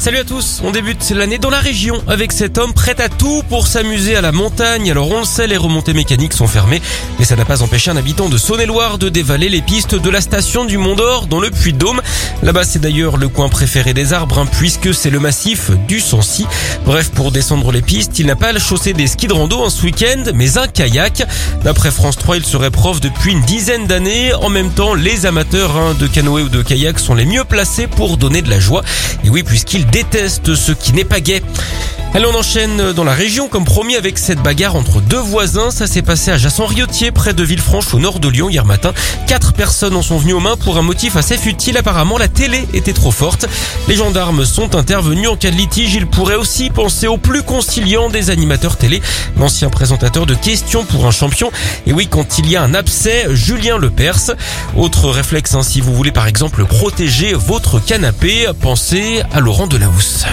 Salut à tous, on débute l'année dans la région avec cet homme prêt à tout pour s'amuser à la montagne. Alors on le sait, les remontées mécaniques sont fermées, mais ça n'a pas empêché un habitant de Saône-et-Loire de dévaler les pistes de la station du Mont d'Or dans le Puy-de-Dôme. Là-bas c'est d'ailleurs le coin préféré des arbres hein, puisque c'est le massif du Sancy. Bref, pour descendre les pistes, il n'a pas la chaussée des skis de rando ce week-end, mais un kayak. D'après France 3, il serait prof depuis une dizaine d'années. En même temps, les amateurs hein, de canoë ou de kayak sont les mieux placés pour donner de la joie. Et oui, puisqu'ils déteste ce qui n'est pas gay. Allez, on enchaîne dans la région comme promis avec cette bagarre entre deux voisins. Ça s'est passé à Jasson-Riotier, près de Villefranche, au nord de Lyon, hier matin. Quatre personnes en sont venues aux mains pour un motif assez futile. Apparemment, la télé était trop forte. Les gendarmes sont intervenus en cas de litige. Ils pourraient aussi penser au plus conciliant des animateurs télé, l'ancien présentateur de questions pour un champion. Et oui, quand il y a un abcès, Julien le perce. Autre réflexe, hein, si vous voulez par exemple protéger votre canapé, pensez à Laurent Delahousse.